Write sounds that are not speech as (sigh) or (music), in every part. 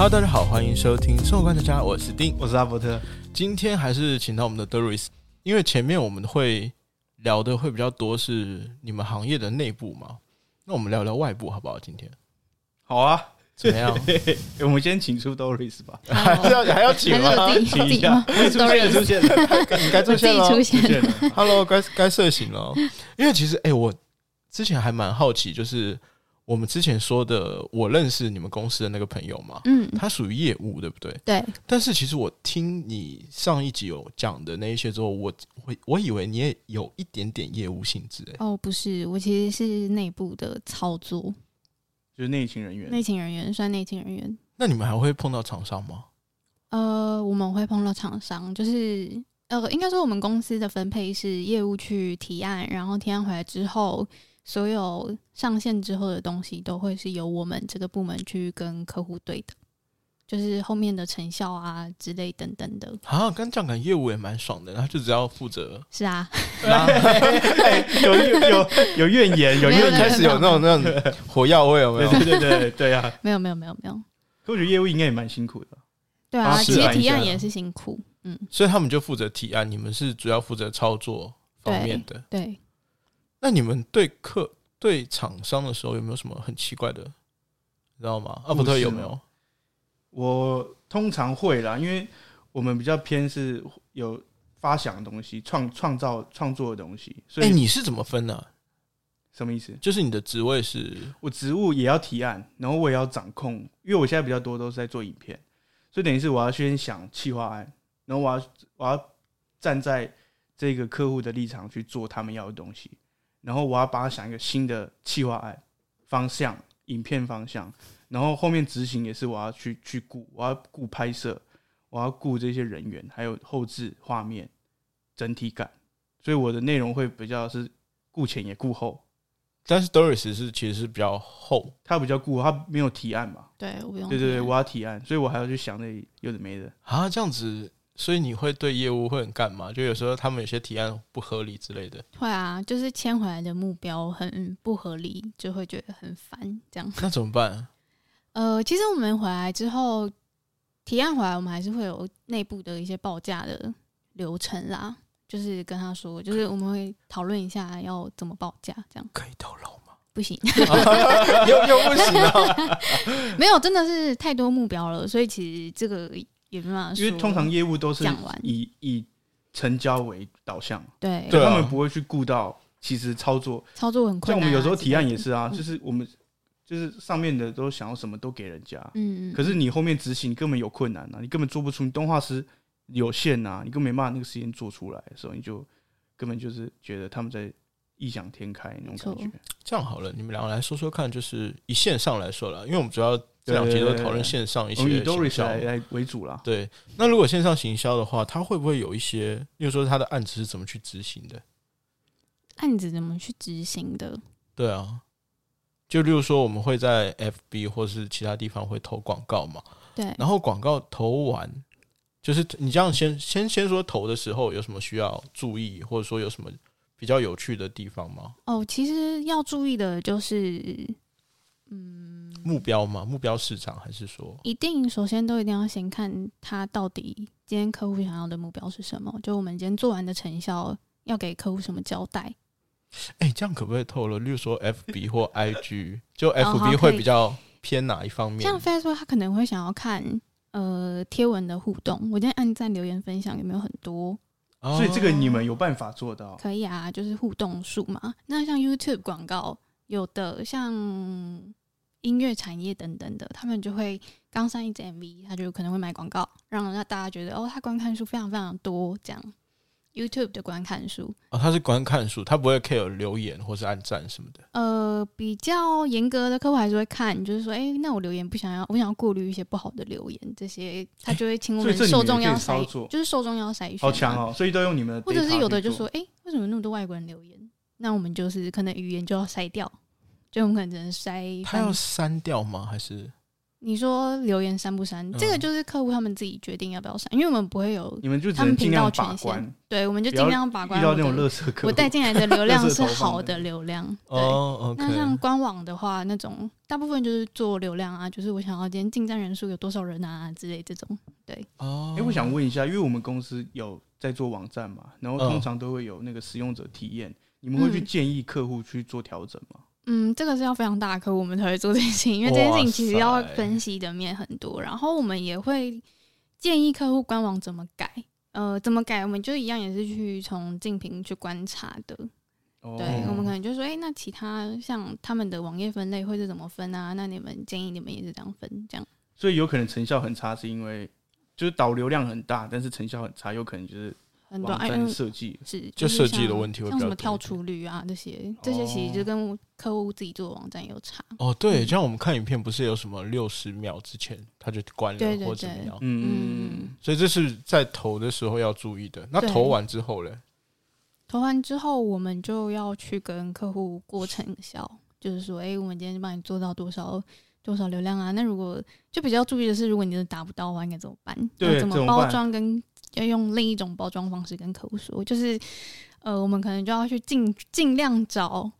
Hello，大家好，欢迎收听生活观察家，我是丁。我是阿伯特。今天还是请到我们的 Doris，因为前面我们会聊的会比较多是你们行业的内部嘛，那我们聊聊外部好不好？今天好啊，怎么样？(laughs) 我们先请出 Doris 吧。还 (laughs) 是要还要请吗？请一下，出现了，出现了，该出现了哦。出现了。Hello，该该睡醒了哦。因为其实哎、我之前还蛮好奇，就是我们之前说的，我认识你们公司的那个朋友嘛，嗯，他属于业务，对不对？对，但是其实我听你上一集有讲的那一些之后，我我我以为你也有一点点业务性质、哎，哦，不是，我其实是内部的操作，就是内勤人员，内勤人员算内勤人员。那你们还会碰到厂商吗？呃，我们会碰到厂商，就是呃，应该说我们公司的分配是业务去提案，然后提案回来之后，所有上线之后的东西都会是由我们这个部门去跟客户对的，就是后面的成效啊之类等等的。啊，跟这样感业务也蛮爽的，然后就只要负责 (laughs) 是啊，(laughs) 有有有有怨言，有怨言，开始有那种那种火药味，有没有？对对对对对啊！(laughs) 没有没有没有没有，可我觉得业务应该也蛮辛苦的。对啊，啊其实提案也是辛苦，嗯，所以他们就负责提案，你们是主要负责操作方面的。对。那你们对客对厂商的时候有没有什么很奇怪的，你知道吗？啊，不对有没有？我通常会啦，因为我们比较偏是有发想的东西，创创造创作的东西，所哎、以你是怎么分的、什么意思？就是你的职位是我职务也要提案，然后我也要掌控，因为我现在比较多都是在做影片，所以等于是我要先想企划案，然后我要我要站在这个客户的立场去做他们要的东西，然后我要帮他想一个新的企划案方向、影片方向，然后后面执行也是我要去去顾，我要顾拍摄，我要顾这些人员，还有后置画面整体感，所以我的内容会比较是顾前也顾后。但是 Doris 是其实是比较厚，他比较顾，他没有提案嘛，对，我不用对对对，我要提案，所以我还要去想那里有的没的。啊，这样子，所以你会对业务会很干嘛？就有时候他们有些提案不合理之类的，会啊，就是签回来的目标很不合理，就会觉得很烦。这样，那怎么办？呃，其实我们回来之后，提案回来，我们还是会有内部的一些报价的流程啦。就是跟他说，就是我们会讨论一下要怎么报价，这样可以透露吗？不行，(laughs) 又又不行啊！(laughs) 没有，真的是太多目标了，所以其实这个也没办法说。因为通常业务都是讲完以以成交为导向，对他们不会去顾到其实操作。操作很困难、啊。像我们有时候提案也是啊，嗯就是我们就是上面的都想要什么都给人家，嗯嗯，可是你后面执行你根本有困难啊，你根本做不出，你动画师有限啊，你根本没办法那个时间做出来的时候，你就根本就是觉得他们在异想天开那种感觉。这样好了，你们两个来说说看，就是以线上来说了，因为我们主要这两集都讨论线上一些行 Doris 销。来来为主了。对，那如果线上行销的话，它会不会有一些，例如说它的案子是怎么去执行的？案子怎么去执行的？对啊，就例如说我们会在 FB 或是其他地方会投广告嘛，对，然后广告投完，就是你这样先先先说投的时候有什么需要注意，或者说有什么比较有趣的地方吗？哦，其实要注意的就是，嗯，目标吗？目标市场还是说一定首先都一定要先看他到底今天客户想要的目标是什么，就我们今天做完的成效要给客户什么交代。哎、这样可不可以透露？例如说 (laughs) FB 或 IG，就 FB 会比较偏哪一方面？像 Facebook 他可能会想要看呃贴文的互动，我今天按赞、留言、分享有没有很多？哦所以这个你们有办法做到。可以啊，就是互动数嘛。那像 YouTube 广告，有的像音乐产业等等的，他们就会刚上一支 MV，他就可能会买广告，让让大家觉得哦，他观看数非常非常多，这样 YouTube 的观看数。哦，他是观看数，他不会 care 留言或是按赞什么的。呃，比较严格的客户还是会看，就是说，哎、那我留言不想要，我想要过滤一些不好的留言，这些他就会请我们受众要筛，就是受众要筛选、好强！哦！所以都用你们或者是有的就说，哎、为什么那么多外国人留言？那我们就是可能语言就要筛掉，就我们可能只能筛他要删掉吗？还是你说留言删不删？这个嗯就是客户他们自己决定要不要删，因为我们不会有，你们就只他们能尽量频道权限，对，我们就尽量把关遇到那种我的垃圾客户。我带进来的流量 (laughs) 是好的流量。对，哦那像官网的话，那种大部分就是做流量啊，就是我想要今天进站人数有多少人啊之类这种。对哦，哎、我想问一下，因为我们公司有在做网站嘛，然后嗯通常都会有那个使用者体验，你们会去嗯建议客户去做调整吗？嗯，这个是要非常大的客户我们才会做这件事情，因为这件事情其实要分析的面很多，然后我们也会建议客户官网怎么改。呃，怎么改？我们就一样也是去从竞品去观察的。哦对，我们可能就说，哎、那其他像他们的网页分类会是怎么分啊？那你们建议你们也是这样分，这样。所以有可能成效很差，是因为就是导流量很大，但是成效很差，有可能就是很多哎，网站嗯设计。是就设计的问题会像什么跳出率啊这些，这些其实就跟客户自己做的网站有差。哦，对，像我们看影片，不是有什么六十秒之前他就关了对对或怎么样，嗯，所以这是在投的时候要注意的。那投完之后嘞？投完之后，我们就要去跟客户过成效，就是说，哎、我们今天帮你做到多少多少流量啊？那如果就比较注意的是，如果你真的达不到的话，应该怎么办？对怎么包装跟要用另一种包装方式跟客户说，就是呃，我们可能就要去尽尽量找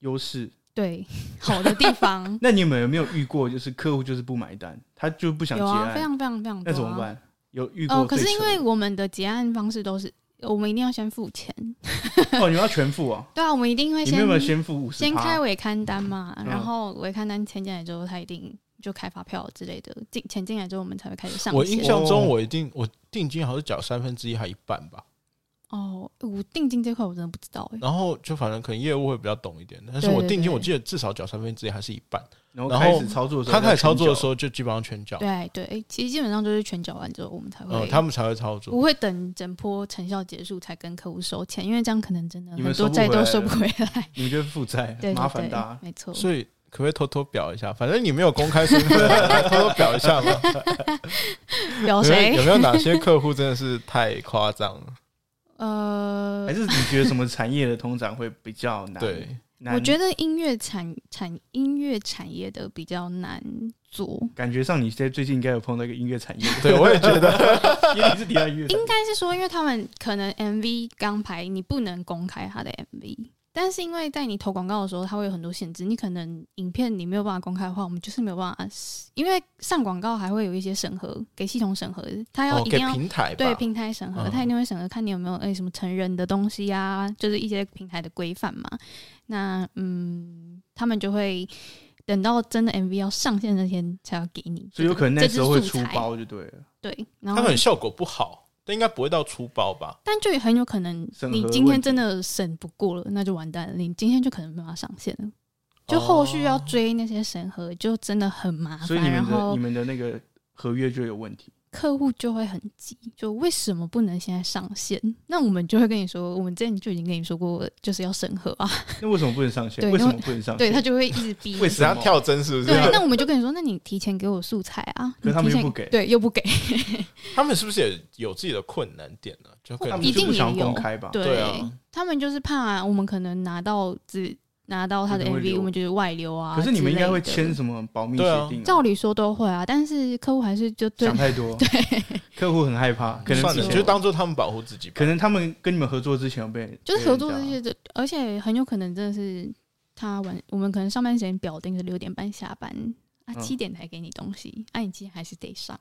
优势。对好的地方。(laughs) 那你们有没有遇过，就是客户就是不买单，他就不想结案，非常非常非常多、啊。那怎么办？有遇过哦，可？是因为我们的结案方式都是，我们一定要先付钱。哦，你们要全付啊？(laughs) 对啊，我们一定会先你有没有先付五十？先开尾刊单嘛，嗯然后尾刊单签进来之后，他一定就开发票之类的，进钱进来之后，我们才会开始上。我印象中哦我一定我定金好像是缴三分之一还一半吧，哦，我定金这块我真的不知道哎、然后就反正可能业务会比较懂一点，但是我定金我记得至少缴三分之一还是一半。然后然后开始操作的时候，他开始操作的时候，就基本上全缴，对对，其实基本上就是全缴完之后，我们才会，嗯，他们才会操作。不会等整波成效结束才跟客户收钱，因为这样可能真的很多债都收不回来。你们就负债，麻烦大。没错。所以可不可以偷偷表一下？反正你没有公开身份，(laughs) 偷偷表一下嘛。表谁有？没有哪些客户真的是太夸张了？呃还，是你觉得什么产业的通常会比较难？对，我觉得音乐产产音乐产业的比较难做。感觉上你现在最近应该有碰到一个音乐产业，(laughs) 对我也觉得，(laughs) 因为你是提到音乐应该是说，因为他们可能 MV 刚拍，你不能公开他的 MV，但是因为在你投广告的时候，它会有很多限制，你可能影片你没有办法公开的话，我们就是没有办法，因为上广告还会有一些审核，给系统审核，它要一定要。平台对平台审核，嗯它一定会审核，看你有没有诶、什么成人的东西啊，就是一些平台的规范嘛。那嗯，他们就会等到真的 MV 要上线那天才要给你，所以有可能那时候会出包就对了。对，然他后可能效果不好，但应该不会到出包吧？但就很有可能你今天真的审不过了，那就完蛋了。你今天就可能没办法上线了，就后续要追那些审核，就真的很麻烦。所以你然后们的你们的那个合约就有问题。客户就会很急，就为什么不能现在上线？那我们就会跟你说，我们之前就已经跟你说过，就是要审核啊。那为什么不能上线？为什么不能上线？对他就会一直逼。为什么要跳针是不是？对，那我们就跟你说，那你提前给我素材啊。可他们你提前又不给对，又不给。(laughs) 他们是不是也有自己的困难点呢？就可能他们一定不想也有公开吧？对,、对啊他们就是怕我们可能拿到只拿到他的 MV，我们就是外流啊。可是你们应该会签什么保密协定啊？照理说都会啊，但是客户还是就对想太多，对，客户很害怕，(laughs) 可能算了，就当做他们保护自己。可能他们跟你们合作之前有被就是合作这，被人些，而且很有可能真的是他晚，我们可能上班时间表定是六点半下班啊，嗯七点才给你东西，啊，你今天还是得上，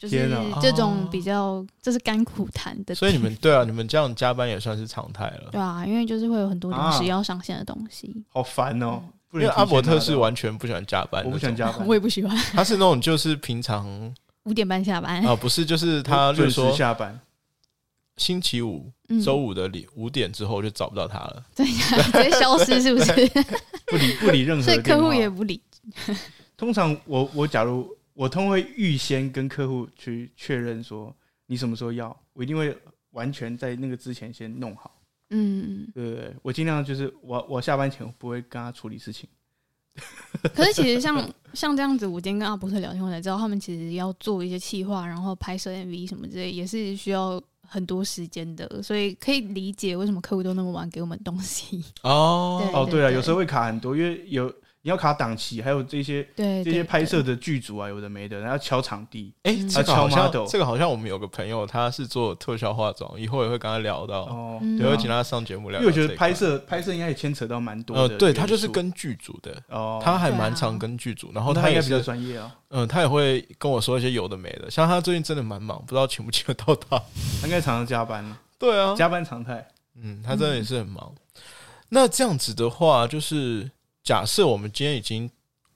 就是这种比较这是甘苦谈的，所以你们 (laughs) 对啊，你们这样加班也算是常态了。对啊，因为就是会有很多临时啊。要上线的东西，家好烦哦。不因为阿伯特是完全不喜欢加班，我不喜欢，加班，我也不喜欢。(laughs) 他是那种就是平常五点半下班，啊，不是就是他我准时就是说下班，星期五、嗯。周五的里五点之后就找不到他了。对呀，直接消失是不是？(laughs) 不理不理任何所以客户也不理，通常我我假如我通会预先跟客户去确认说你什么时候要，我一定会完全在那个之前先弄好。嗯。对对对，我尽量就是我我下班前我不会跟他处理事情。(laughs) 可是其实像像这样子，我今天跟阿伯特聊天，我才知道他们其实要做一些企划，然后拍摄 MV 什么之类，也是需要很多时间的，所以可以理解为什么客户都那么晚给我们东西。哦 (laughs) 对哦，对啊，有时候会卡很多，因为有你要卡档期，还有这些这些拍摄的剧组啊，有的没的，然后敲场地。哎、嗯。这个好敲像这个好像我们有个朋友，他是做特效化妆，以后也会跟他聊到，哦，嗯对，对啊会请他上节目聊因为我觉得拍摄拍摄应该也牵扯到蛮多的呃，对他就是跟剧组的，哦，他还蛮常跟剧组，然后他应该比较专业啊，嗯，他也会跟我说一些有的没的，像他最近真的蛮忙，不知道请不请得到他。他应该常常加班，对啊，加班常态。嗯，他真的也是很忙。那这样子的话，就是假设我们今天已经，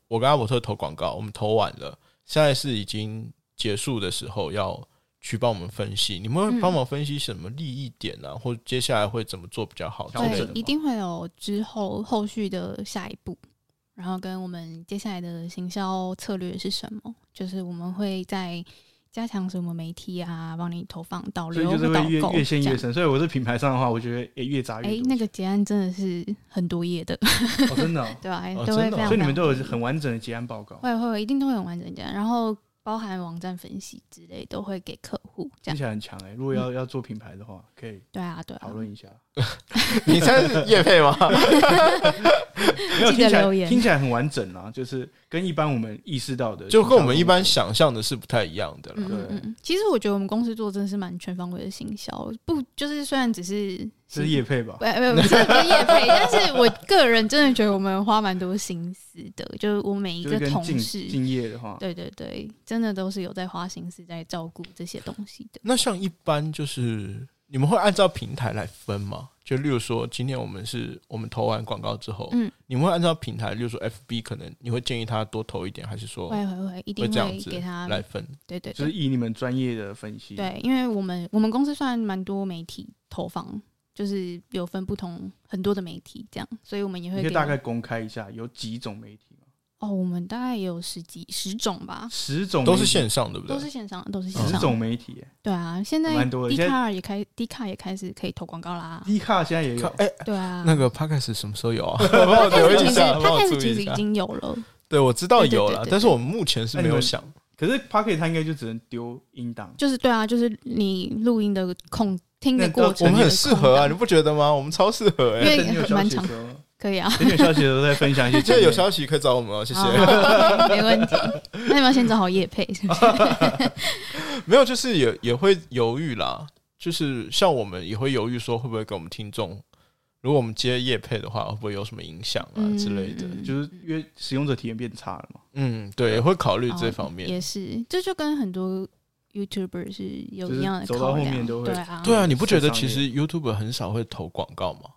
我跟阿伯特投广告，我们投完了，现在是已经结束的时候，要去帮我们分析。你们帮忙分析什么利益点啊，或接下来会怎么做比较好一定会有之后后续的下一步，然后跟我们接下来的行销策略是什么？就是我们会在加强什么媒体啊，帮你投放导所以流、就是会越购。越陷越深。所以我是品牌上的话，我觉得也越砸越哎、多。那个结案真的是很多页的，哦，真的哦，(laughs) 对吧、哦真的哦都会非常，所以你们都有很完整的结案报告，会会会一定都会很完整的结案，然后包含网站分析之类都会给客户这样。听起来很强哎。如果要要做品牌的话，可以对啊，对啊讨，论一下。(laughs) 你猜是叶配吗？(laughs) 没有听起来听起来很完整啊，就是跟一般我们意识到的，就跟我们一般想象的是不太一样的啦。嗯嗯嗯，其实我觉得我们公司做真的是蛮全方位的行销，不就是虽然只是这是叶配吧不？不不是不是业配，但是我个人真的觉得我们花蛮多心思的，就是我每一就是个同事，敬业的话，对对对，真的都是有在花心思在照顾这些东西的。那像一般就是你们会按照平台来分吗？就例如说，今天我们是我们投完广告之后，嗯，你们会按照平台，例如说 FB，可能你会建议他多投一点，还是说会会会，一定会这样子给他来分？对对对就是以你们专业的分析，对，因为我们我们公司算蛮多媒体投放，就是有分不同很多的媒体这样，所以我们也会可以大概公开一下有几种媒体吗？哦，我们大概也有十几十种吧，十种都是线上，对不对？都是线上，都是线十上十。种媒体，对啊，现在蛮多的 D 现在卡也开 D 卡也开始可以投广告啦。D 卡现在也有，哎、对啊，那个 Podcast 什么时候有啊？帮 (laughs) (laughs) 我留其实意一下，帮它我开始其实已。经有了，对，我知道有了，但是我们目前是没有想。可是 Pocket 它应该就只能丢音档，就是对啊，就是你录音的空听的那过程，我们很适合啊，你你不觉得吗？我们超适合哎、因为等你有消蛮长息的时候，可以啊，(laughs) 等你有消息的时候再分享一些经验。现在有消息可以找我们哦，谢谢。没问题。那你们要先找好叶配，是不是？没有，就是也也会犹豫啦，就是像我们也会犹豫说会不会给我们听众，如果我们接业配的话，会不会有什么影响啊之类的？嗯就是因为使用者体验变差了嘛。嗯，对，也会考虑这哦方面。也是，这就跟很多 YouTuber 是有就是一样的走到后考量面都会对啊，对啊，你不觉得其实 YouTube 很少会投广告吗？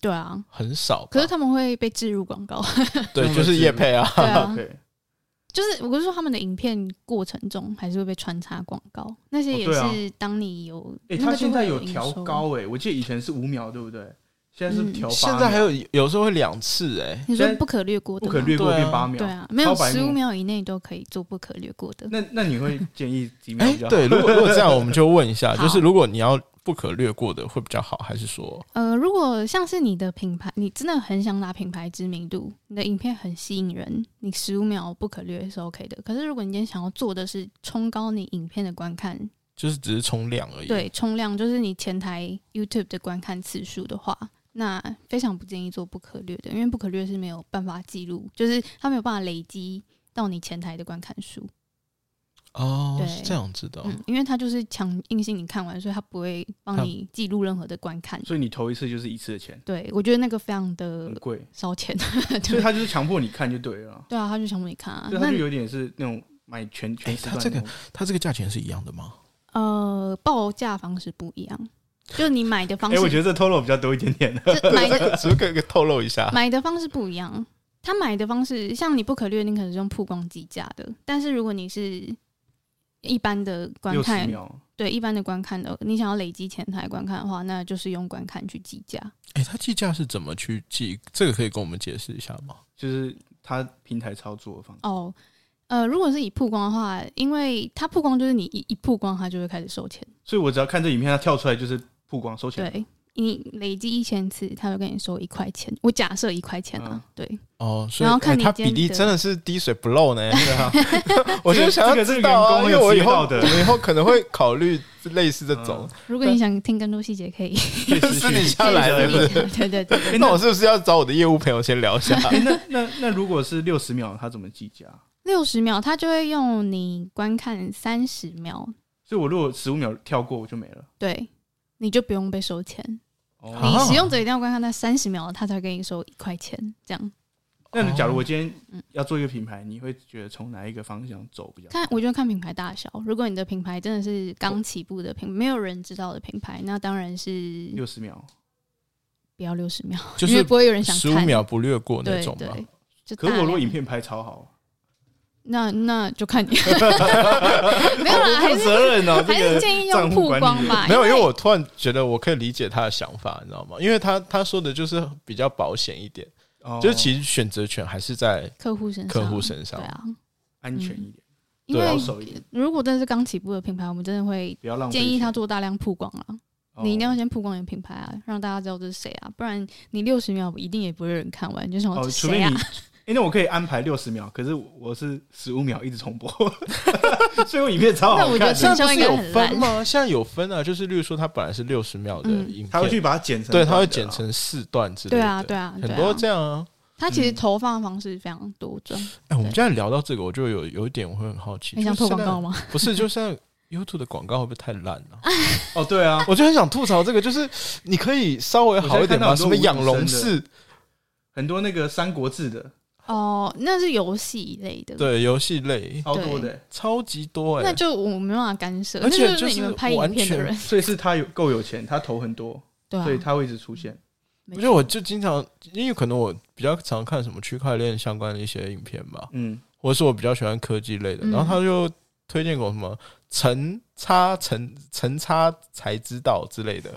对啊。很少吧，可是他们会被置入广告，(laughs) 对，就是业配啊。对 (laughs) 就是我是说他们的影片过程中还是会被穿插广告，那些也哦对啊是当你有，哎，那个就它现在会有有调收高哎，我记得以前是五秒，对不对？现在是嗯调八，现在还有有时候会两次哎、你说不可略过的不可略过变八秒，对啊，没有十五秒以内都可以做不可略过的。那那你会建议几秒哎、比较好？对，如果如果这样，我们就问一下，(laughs) 就是如果你要不可略过的会比较好，还是说呃，如果像是你的品牌，你真的很想拿品牌知名度，你的影片很吸引人，你十五秒不可略是 OK 的。可是如果你今天想要做的是冲高你影片的观看，就是只是冲量而已？对，冲量就是你前台 YouTube 的观看次数的话，那非常不建议做不可略的，因为不可略是没有办法记录，就是它没有办法累积到你前台的观看数。哦，对是这样子的哦、嗯，因为它就是强硬性你看完，所以它不会帮你记录任何的观看。所以你投一次就是一次的钱，对，我觉得那个非常很的贵，烧钱。所以他就是强迫你看就对了，对啊，他就强迫你看啊。那所以他就有点是那种买全全时段他这个他这个价钱是一样的吗？呃，报价方式不一样，就你买的方哎，式，我觉得这透露比较多一点点的。(laughs) 买的 (laughs) 只是可以透露一下。买的方式不一样。他买的方式，像你不可略，你可能是用曝光计价的，但是如果你是一般的观看，对一般的观看的，你想要累积前台观看的话，那就是用观看去计价。哎、他计价是怎么去计？这个可以跟我们解释一下吗？就是他平台操作的方式。哦，呃，如果是以曝光的话，因为它曝光就是你一一曝光，它就会开始收钱。所以我只要看这影片，它跳出来就是曝光收钱。对，你累积一千次，他就跟你收一块钱。我假设一块钱啊，嗯对，哦，所以然后看你比例真的是滴水不漏呢。(laughs) 对啊，(laughs) 我就想要这个知道啊，这个员工很有因为我以后职业道德我以后可能会考虑类似这种如果你想听更多细节，可以可以私私底讯下来的，可以是不是？对对对对，(laughs) 那我是不是要找我的业务朋友先聊一下？那那如果是六十秒，他怎么计价？六十秒，他就会用你观看三十秒，所以我如果十五秒跳过，我就没了。对，你就不用被收钱。哦，啊你使用者一定要观看那三十秒，他才会给你收一块钱，这样。那你假如我今天嗯要做一个品牌，你会觉得从哪一个方向走比较好？看，我觉得看品牌大小。如果你的品牌真的是刚起步的品，没有人知道的品牌，那当然是六十秒，不要六十秒，就是因为不会有人想十五看。秒不略过那对种嘛。对，就可是我如果量影片拍超好，那那就看你，(laughs) 没有啦，还负是责任哦，这还是建议用曝光吧。没有，因为为我突然觉得我可以理解他的想法，你知道吗？因为他他说的就是比较保险一点，哦就是其实选择权还是在客户身上，客户身上对。啊，安全一点，因为如果真的是刚起步的品牌，我们真的会建议他做大量曝光了。哦你一定要先曝光你的品牌啊，让大家知道这是谁啊，不然你六十秒一定也不会有人看完，就想哦，这谁啊除非你，？哎，那我可以安排六十秒，可是我是十五秒一直重播，(laughs) 所以我影片超好那我觉得。现在不是有分吗？现在有分啊，就是例如说，它本来是六十秒的嗯影片，他会去把它剪成，对，它会剪。成四段之类的。对啊，对啊，很多啊。这样啊。他其实嗯投放的方式非常多种。哎，我们现在聊到这个，我就有有一点我会很好奇，你想就是现在投广告？吗？(laughs) 不是，就现在 YouTube 的广告会不会太烂了？(laughs) 哦，对啊，我就很想吐槽这个，就是你可以稍微好一点吗？我现在看到很多什么养龙无寺，很多那个《三国志》的哦，那是游戏类的，，对游戏类。超多的，超级多哎、那就我没办法干涉，而且就是你们拍影片的人，(laughs) 所以是他有够有钱，他投很多，对啊。所以，他会一直出现。没我觉得我就经常，因为可能我比较常看什么区块链相关的一些影片吧，嗯，或者是我比较喜欢科技类的，嗯。然后他就推荐给我什么陈差陈陈差才知道之类的，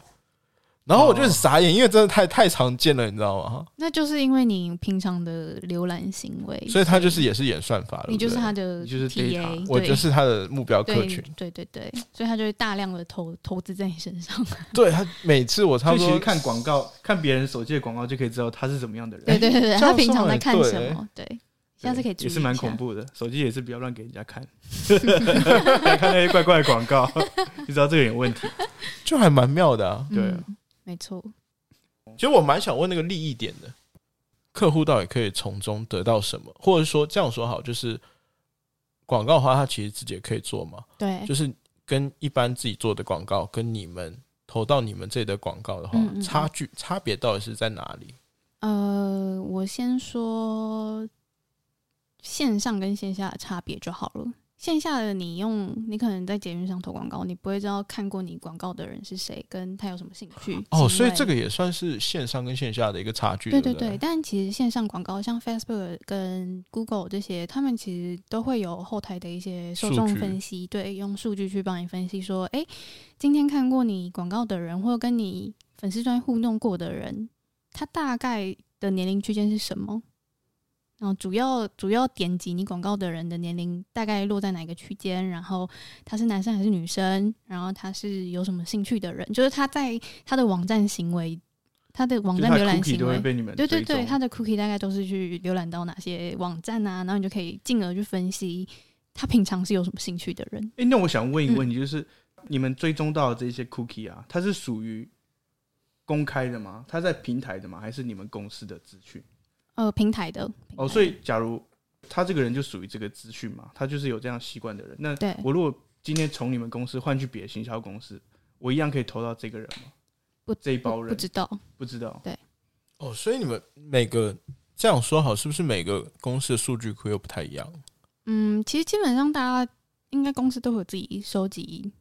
然后我就很傻眼，因为真的太太常见了，你知道吗？那就是因为你平常的浏览行为，所以他就是也是演算法了，你就是他的你就是 TA，data 我对就是他的目标客群，对对对，所以他就会大量的投投资在你身上。(laughs) 对他每次我差不多其实看广告，看别人手机的广告就可以知道他是怎么样的人。对对对对，他平常在看对什么？对，下次可以注意也是蛮恐怖的，手机也是不要乱给人家看，(laughs) 看那些怪怪的广告，(laughs) 就知道这个有问题。就还蛮妙的啊。对没错。其实我蛮想问那个利益点的，客户到底可以从中得到什么，或者说这样说好，就是广告的话，他其实自己也可以做嘛，对，就是跟一般自己做的广告，跟你们投到你们这里的广告的话，嗯嗯嗯差距差别到底是在哪里？呃，我先说线上跟线下的差别就好了。线下的你用，你可能在捷运上投广告，你不会知道看过你广告的人是谁，跟他有什么兴趣。哦，所以这个也算是线上跟线下的一个差距，对不对对对，但其实线上广告像 Facebook 跟 Google 这些，他们其实都会有后台的一些受众分析，对，用数据去帮你分析说，哎、今天看过你广告的人，或者跟你粉丝专页互动过的人，他大概的年龄区间是什么？然后主要主要点击你广告的人的年龄大概落在哪个区间？然后他是男生还是女生？然后他是有什么兴趣的人？就是他在他的网站行为，他的网站浏览行为，对对对，他的 cookie 大概都是去浏览到哪些网站啊，然后你就可以进而去分析他平常是有什么兴趣的人。哎、那我想问一个问嗯题，就是、你们追踪到的这些 cookie 啊，它是属于公开的吗？它在平台的吗？还是你们公司的资讯？呃，平台的哦，所以假如他这个人就属于这个资讯嘛，他就是有这样习惯的人。那对我如果今天从你们公司换去别的行销公司，我一样可以投到这个人吗？不这一包人不不知道，不知道。对哦，所以你们每个这样说好，是不是每个公司的数据库又不太一样？嗯，其实基本上大家应该公司都有自己收集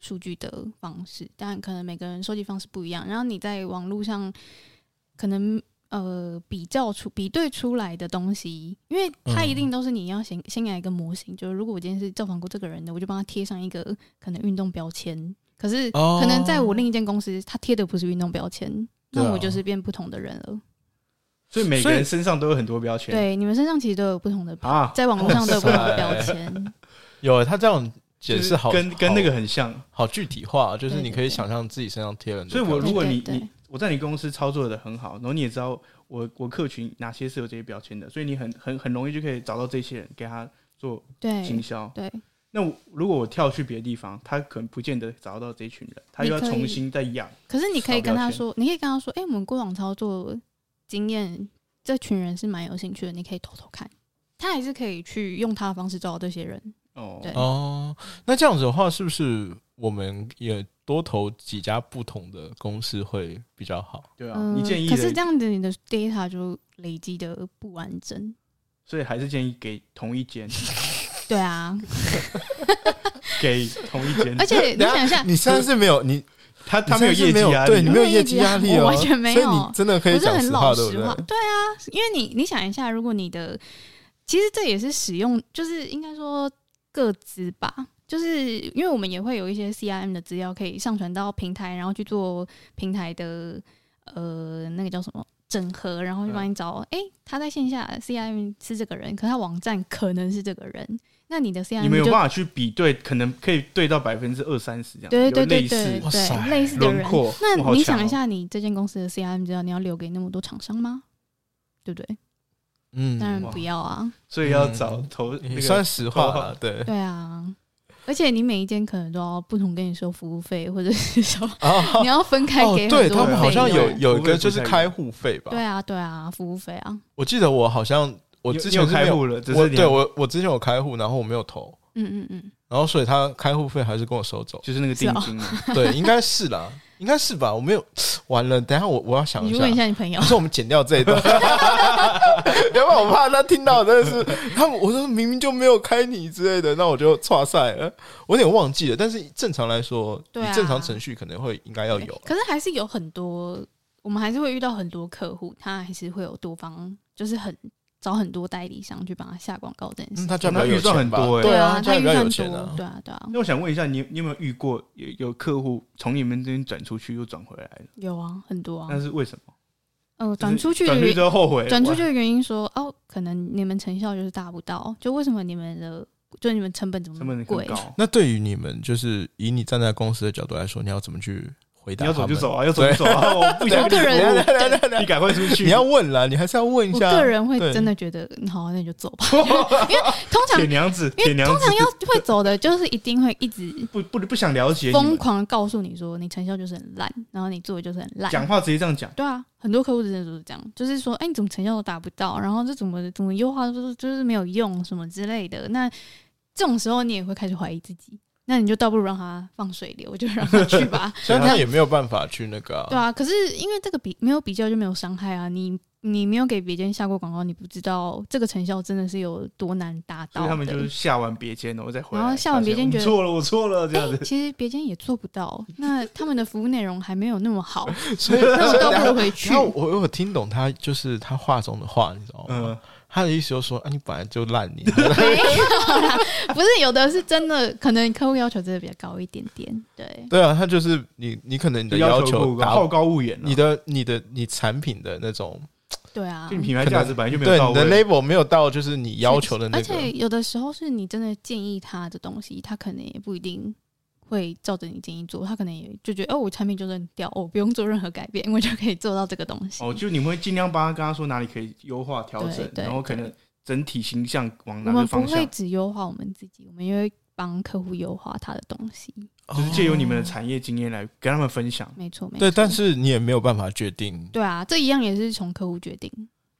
数据的方式，但可能每个人收集方式不一样。然后你在网络上可能呃比较出比对出来的东西，因为它一定都是你要先先来一个模型，就是如果我今天是造访过这个人的，我就帮他贴上一个可能运动标签。可是哦可能在我另一间公司，他贴的不是运动标签，那我就是变不同的人了。所以每个人身上都有很多标签。对，你们身上其实都有不同的，啊，在网络上都有不同的标签。(laughs) 有他这样解释好，跟跟那个很像。好具体化，就是你可以想象自己身上贴了很多所以。我如果你你我在你公司操作的很好，然后你也知道我我客群哪些是有这些标签的，所以你很很很容易就可以找到这些人给他做对行销。对，那我如果我跳去别的地方，他可能不见得找到这群人，他又要重新再养。可是你可以跟他说，你可以跟他说，哎、我们过往操作经验，这群人是蛮有兴趣的，你可以偷偷看，他还是可以去用他的方式找到这些人。哦，对哦，那这样子的话，是不是我们也多投几家不同的公司会比较好？对啊，嗯你建议的，可是这样子你的 data 就累积的不完整。所以还是建议给同一间，(laughs) 对啊，(laughs) 给同一间，而且你想一下，你现在是没有你，他他没有业绩压力，对你没有业绩压力哦，完全没有。所以你真的可以讲实话，对不对？老实话，？对啊，因为你你想一下，如果你的其实这也是使用，就是应该说各自吧，就是因为我们也会有一些 CRM 的资料可以上传到平台，然后去做平台的呃那个叫什么整合，然后就帮你找，哎、他在线下 CRM 是这个人，可他网站可能是这个人，那你的 CRM 你没有办法去比对，可能可以对到百分之二三十这样，对对对有类似对对类似的人。那你想一下，你这间公司的 CRM 资料，你要留给那么多厂商吗？对不对？嗯，当然不要啊。所以要找投算实话头了，对。对啊，而且你每一间可能都要不同跟你收服务费，或者是说 (laughs) 哦。你要分开哦给，很多对他们好像有有一个就是开户费吧？对啊对啊，服务费啊，我记得我好像我之前开户了，只我对我我之前有开户，然后我没有投，嗯嗯嗯，然后所以他开户费还是跟我收走。就是那个定金嘛，(laughs) 对，应该是啦，应该是吧？我没有，(sniffs) 完了，等下我我要想一下你去问一。下你朋友不，是我们剪掉这一段，(laughs) 要不然我怕他听到真的是他们，我说明明就没有开你之类的，那我就错赛了，我有点忘记了。但是正常来说，对啊你正常程序可能会应该要有。可是还是有很多，我们还是会遇到很多客户，他还是会有多方，就是很找很多代理商去帮他下广告这件事嗯，。他家比较有那预算很多欸对啊，他预算有钱。对啊对啊，那我想问一下，你你有没有遇过有有客户从你们这边转出去又转回来的？有啊，很多啊那。是为什么？呃，转出去的转出去后后悔，转出去的原因说，哦，可能你们成效就是达不到，就为什么你们的，就你们成本怎么成那么贵？本很高。那对于你们，就是以你站在公司的角度来说，你要怎么去回答你要？走就走啊，要走就走啊！我不想个人跟你赶快出去。你要问了，你还是要问一下。我个人会真的觉得，嗯好，那你就走吧。(laughs) 因为通常铁娘子，因为铁娘子通常要会走的，就是一定会一直不不不想了解疯们，狂告诉你说，你成效就是很烂，然后你做的就是很烂。讲话直接这样讲。对啊，很多客户真的都是这样，就是说，哎、你怎么成效都达不到，然后这怎么怎么优化就是就是没有用什么之类的。那这种时候你也会开始怀疑自己，那你就倒不如让他放水流，就让他去吧。虽然他也没有办法去那个、啊，对啊，可是因为这个比没有比较就没有伤害啊，你你没有给别间下过广告，你不知道这个成效真的是有多难达到的。所以他们就是下完别间，然后再回来，然后下完别间觉得错了，我错了，(laughs) 这样哎、子。其实别间也做不到，那他们的服务内容还没有那么好，(laughs) 所以那我倒不如回去 (laughs) 我我有听懂他就是他话中的话，你知道吗？嗯，他的意思就是说啊，你本来就烂你，没有啦，不是有的是真的，可能客户要求真的比较高一点点。对，对啊，他就是你你可能你的要求好高骛远啊。你的你的你产品的那种，对啊就。你品牌价值本来就没有对你的位，，label 没有到就是你要求的那而且个，有的时候是你真的建议他的东西，他可能也不一定会照着你建议做，他可能也就觉得哦，我产品就是很屌，哦，不用做任何改变，我就可以做到这个东西。哦，就你们会尽量帮他跟他说哪里可以优化调整对，然后可能整体形象往我哪个们不会向，只优化我们自己，我们也会帮客户优化他的东西。就是借由你们的哦产业经验来跟他们分享没错，没错。对，但是你也没有办法决定。对啊，这一样也是从客户决定。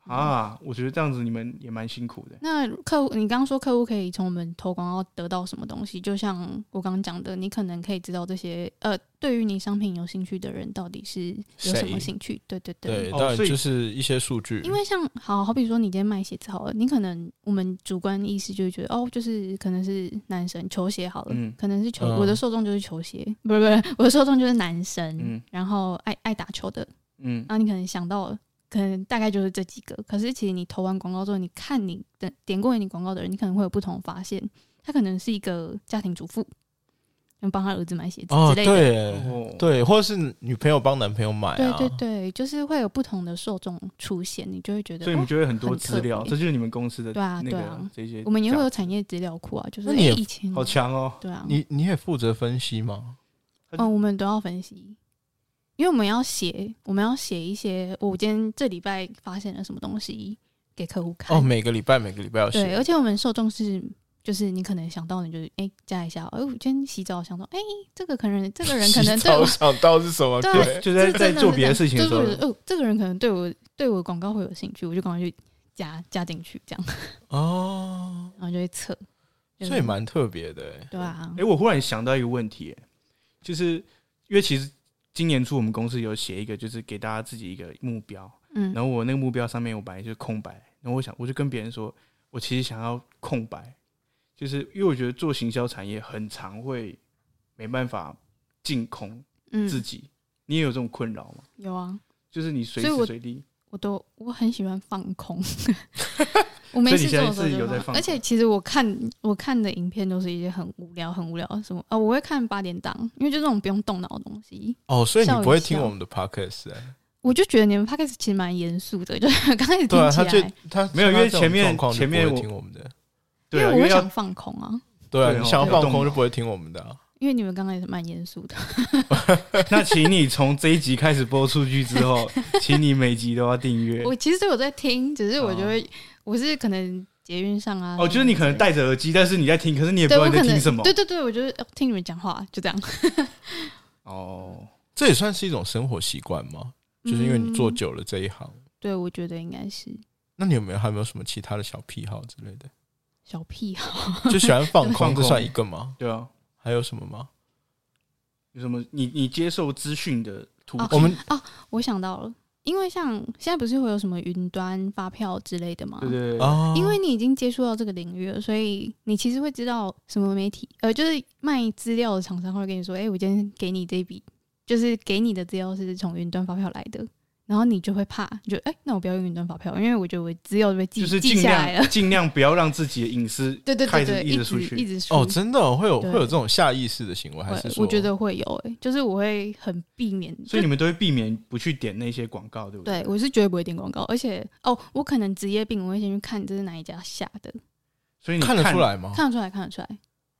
啊。我觉得这样子你们也蛮辛苦的。那客户，你刚刚说客户可以从我们投广告得到什么东西？就像我刚刚讲的，你可能可以知道这些呃，对于你商品有兴趣的人到底是有什么谁兴趣？对对对，哦所以当然就是一些数据，因为像好好比说，你今天卖鞋子好了，你可能我们主观意识就会觉得哦，就是可能是男生球鞋好了，嗯可能是球，嗯我的受众就是球鞋，不是不是，我的受众就是男生，嗯然后爱爱打球的，嗯然后你可能想到可能大概就是这几个，可是其实你投完广告之后，你看你的点过你广告的人，你可能会有不同的发现，他可能是一个家庭主妇，能帮他儿子买鞋子哦，之类的。对哦，对，或者是女朋友帮男朋友买对啊，对对，就是会有不同的受众出现，你就会觉得，哦所以你们就会很多资料，这就是你们公司的对啊对啊这些，我们也会有产业资料库啊，就是那你以前好强哦。对啊，你你也负责分析吗？嗯，我们都要分析，因为我们要写，我们要写一些我今天这礼拜发现了什么东西给客户看。哦，每个礼拜每个礼拜要对，写，而且我们受众是，就是你可能想到，你就是哎、加一下，哎、我今天洗澡想到，哎、这个可能这个人可能洗对我想到是什么？对对，就在在做别的是这样事情的时候就是哦，这个人可能对我对我的广告会有兴趣，我就赶快去加加进去，这样，(laughs) 哦，然后就会测，就是所以蛮特别的欸。对啊哎、，我忽然想到一个问题、哎就是因为其实今年初我们公司有写一个，就是给大家自己一个目标，嗯。然后我那个目标上面我本来就是空白，然后我想我就跟别人说，我其实想要空白，就是因为我觉得做行销产业很常会没办法净空自嗯，己，你也有这种困扰吗？有啊，就是你随时随地，我都我很喜欢放空。(laughs) 我没所以你事做的时候现在是有就放而且其实我看我看的影片都是一些很无聊、很无聊的什么呃，我会看八点档，因为就这种不用动脑的东西。哦，所以你不会听我们的 podcast 哎？我就觉得你们 podcast 其实蛮严肃的，就是 (laughs) 刚开始对啊，他就听起来，他没有因为前面前面我听我们的，对啊，因为我会想放空啊，对你想要放空就不会听我们的啊。因为你们刚开始蛮严肃的。(laughs) 那请你从这一集开始播出去之后，(laughs) 请你每集都要订阅。我其实都有在听，只是我哦觉得我是可能捷运上啊，哦，就是你可能戴着耳机，但是你在听，可是你也不知道你在听什么。对对对，我就是呃听你们讲话，就这样。(laughs) 哦，这也算是一种生活习惯吗？就是因为你做嗯久了这一行，对，我觉得应该是那你有没有还有没有什么其他的小癖好之类的？小癖好。就喜欢放空，放空这算一个吗？对啊，还有什么吗？有什么你你接受资讯的途哦径？我们我想到了，因为像现在不是会有什么云端发票之类的吗？对对对，啊，因为你已经接触到这个领域了，所以你其实会知道什么媒体，呃，就是卖资料的厂商会跟你说，哎、我今天给你这笔，就是给你的资料是从云端发票来的，然后你就会怕，你就哎、那我不要用云端发票，因为我觉得我只有被记就是记尽下来了量。尽量不要让自己的隐私 (laughs) 对对对对，一直出去一直出哦，真的哦会有对会有这种下意识的行为，还是我觉得会有诶、就是我会很避免，所以你们都会避免不去点那些广告，对不对我是绝对不会点广告，而且哦，我可能职业病，我会先去看这是哪一家下的，所以你看得出，来吗？看得出来，看得出来，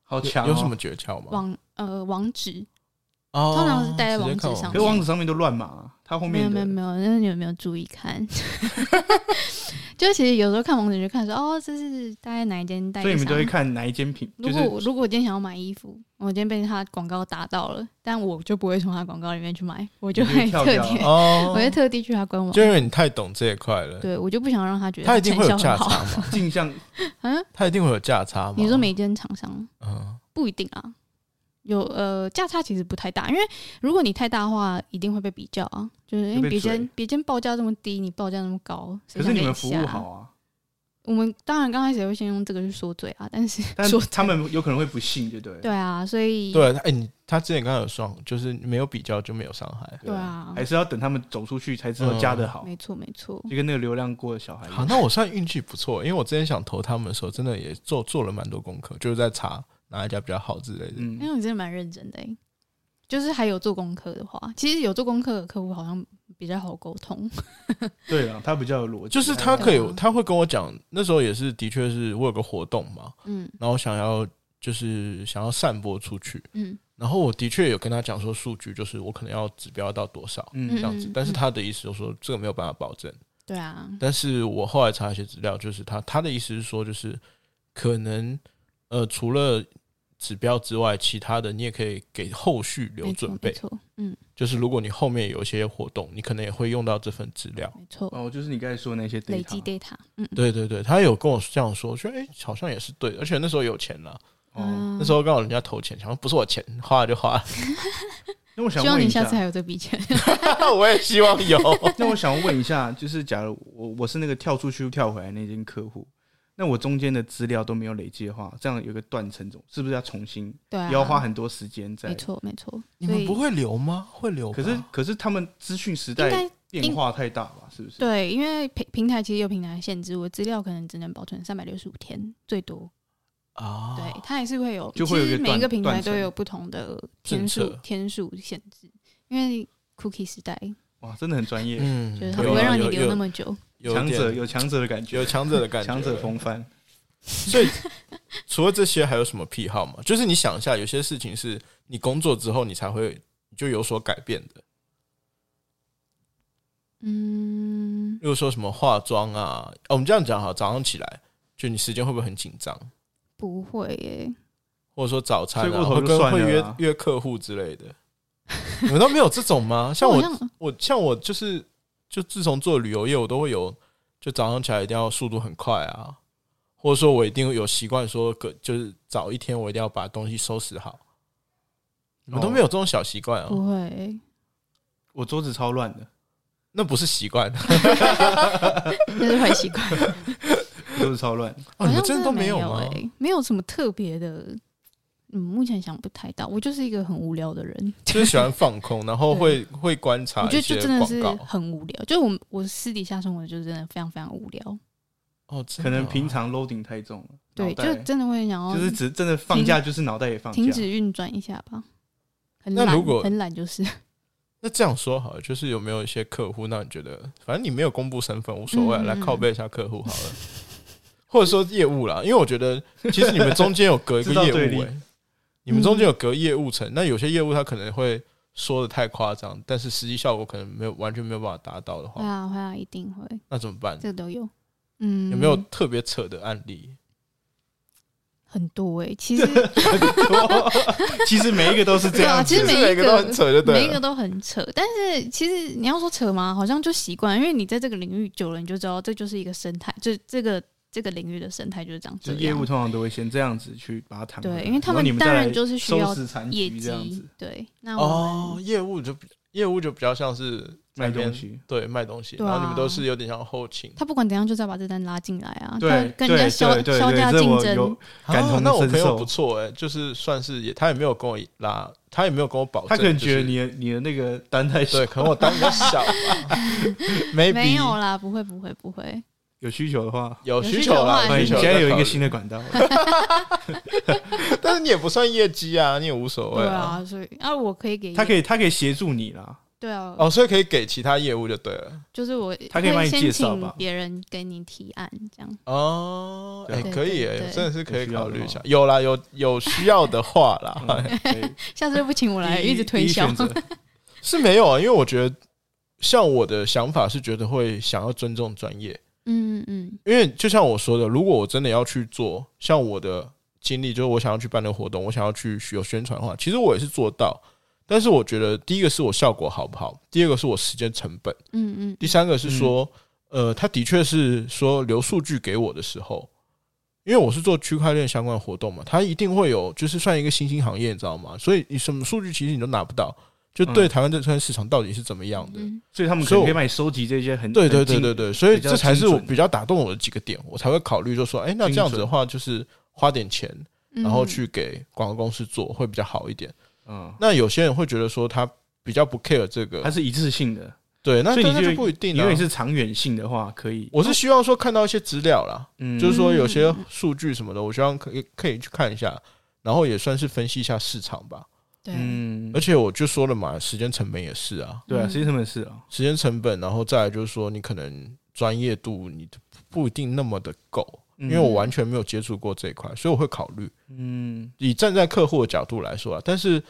好强哦。有什么诀窍吗？网呃网址哦，通常是待在网址上可是网址上面都乱码啊，它后没有面没有没有，那你有没有注意看？(laughs) 就其实有时候看网址就看说哦，这是大概哪一间代理商。所以你们就会看哪一间品，就如果如果我今天想要买衣服，我今天被他广告打到了，但我就不会从他广告里面去买，我就会特地，哦 (laughs) 我，会特地去他官网。就因为你太懂这一块了，对我就不想让他觉得他一定会有。价差嘛，镜像嗯，哦他一定会有价差嘛。你说每间厂商嗯，不一定啊，有呃价差其实不太大，因为如果你太大的话，一定会被比较啊，就是因为别间别间报价这么低，你报价那么高，可是你们服务好啊，我们当然刚开始也会先用这个去说嘴啊，但是但说他们有可能会不信，对不对？对啊，所以对，哎，你他之前刚刚有说，就是没有比较就没有伤害。对啊还是要等他们走出去才知道加的好，没错没错，就跟那个流量过的小孩好，样。那我算运气不错，因为我之前想投他们的时候，真的也做做了蛮多功课，就是在查哪一家比较好之类的。嗯。因，为你真的蛮认真的、欸，就是还有做功课的话，其实有做功课的客户好像比较好沟通。(laughs) 对啊，他比较有逻辑，就是他可以他会跟我讲，那时候也是的确是我有个活动嘛，嗯。然后想要就是想要散播出去，嗯。然后我的确有跟他讲说数据，就是我可能要指标到多少嗯。这样子嗯，但是他的意思就是说这个没有办法保证。对啊，但是我后来查一些资料，就是他他的意思是说，就是可能呃除了指标之外，其他的你也可以给后续留准备没。错，嗯，就是如果你后面有一些活动，你可能也会用到这份资料。没错，哦，就是你刚才说的那些 data 累积 data，嗯，对对对，他有跟我这样说，说哎、好像也是对的，而且那时候有钱了，哦。嗯那时候刚好人家投钱，想说不是我钱，花了就花了，(laughs) 那我想问一下，你下次还有这笔钱。(laughs) 我也希望有。(laughs) 那我想问一下，就是假如我我是那个跳出去跳回来那间客户，那我中间的资料都没有累积的话，这样有一个断层，总是不是要重新？对啊，也要花很多时间在没。错没错，你们不会留吗？会留，可是可是他们资讯时代变化太大吧？是不是？对，因为平平台其实有平台限制，我资料可能只能保存三百六十五天最多。啊，对，它还是会有，就会每一个平台都有不同的天数天数限制，因为 cookie 时代哇，真的很专业，嗯，就是不会让你留那么久。有强者有强者的感觉，有强者的感觉，强者风范。所以除了这些，还有什么癖好吗？就是你想一下，有些事情是你工作之后你才会就有所改变的。嗯，又说什么化妆啊，哦我们这样讲哈，早上起来就你时间会不会很紧张？不会耶，或者说早餐会跟会约约客户之类的，你们都没有这种吗？像我我像我就是就自从做旅游业，我都会有就早上起来一定要速度很快啊，或者说我一定有习惯说个就是早一天我一定要把东西收拾好。你们都没有这种小习惯啊？不会，我桌子超乱的，那不是习惯 (laughs) 那是坏习惯。(laughs) 桌子超乱。哦，你们好像真的都没有有吗？欸没有什么特别的。嗯，目前想不太到。我就是一个很无聊的人，(laughs) 就是喜欢放空，然后会会观察我觉得就真的是。很无聊。就我我私底下生活就是真的非常非常无聊。哦，可能哦平常 loading 太重了，对，就真的会想要就是只真的放假就是脑袋也放假停，止运转一下吧。很懒，那如果很懒就是 (laughs) 那这样说好了，就是有没有一些客户，那你觉得，反正你没有公布身份无所谓，嗯嗯来靠背一下客户好了，(laughs) 或者说业务啦，因为我觉得其实你们中间有隔一个业务、欸，你们中间有隔业务层，那有些业务他可能会说的太夸张，但是实际效果可能没有完全没有办法达到的话，会啊会啊，一定会，那怎么办？这个都有。嗯，有没有特别扯的案例？很多哎、其实 (laughs) 其实每一个都是这样。其实每一个都很扯，就对了。每一个都很扯，但是其实你要说扯吗？好像就习惯，因为你在这个领域久了，你就知道这就是一个生态，这这个这个领域的生态就是这样这样。就业务通常都会先这样子去把它谈对，因为他们当然就是需要业局这样绩子，对。那我哦，业务就业务就比较像是卖东西。对卖东西，啊然后你们都是有点像后勤。他不管怎样，就是要把这单拉进来啊，对他跟人家对销对对销价竞争我有，感啊同身那我朋友受不错哎、就是算是也，他也没有跟我拉，他也没有跟我保证，他可能觉得就是你的你的那个单太小对，，可能我单比较小吧，(laughs) maybe 没有啦，不会不会不会，有需求的话，有有需求啦，现在有一个新的，管道，(laughs) 但是你也不算业绩啊，你也无所谓对啊，所以啊，我可以给他可以他可以协助你啦，对啊，哦，所以可以给其他业务就对了。就是我他可以帮你会先请介绍吧。别人给你提案这样。哦，哎、对可以真的是可以考虑一下。有啦，有有需要的话啦，(laughs) 嗯 (laughs) 下次就不请我来，一直推销。是没有啊，因为我觉得，像我的想法是觉得会想要尊重专业，嗯嗯因为就像我说的，如果我真的要去做，像我的经历，就是我想要去办那个活动，我想要去有宣传的话，其实我也是做到。但是我觉得，第一个是我效果好不好，第二个是我时间成本，嗯嗯第三个是说，呃，他的确是说留数据给我的时候，因为我是做区块链相关的活动嘛，它一定会有，就是算一个新兴行业，你知道吗？所以你什么数据其实你都拿不到，就对嗯。台湾这块市场到底是怎么样的。嗯。所以他们可所以我能可以帮你收集这些很对对对对对，所以这才是我比较打动我的几个点，我才会考虑就说，哎、那这样子的话，就是花点钱，嗯，然后去给广告公司做会比较好一点。嗯，那有些人会觉得说他比较不 care 这个。它，是一次性的，对，那所就就不一定啊。因为。是长远性的话，可以，我是希望说看到一些资料啦，嗯。就是说有些数据什么的，我希望可以可以去看一下，然后也算是分析一下市场吧。对，嗯而，且我就说了嘛，时间成本也是啊，对啊，时间成本是啊，时间成本，然后再来就是说你可能专业度你不一定那么的够，因因为我完全没有接触过这一块，所以我会考虑嗯，以站在客户的角度来说啊。但是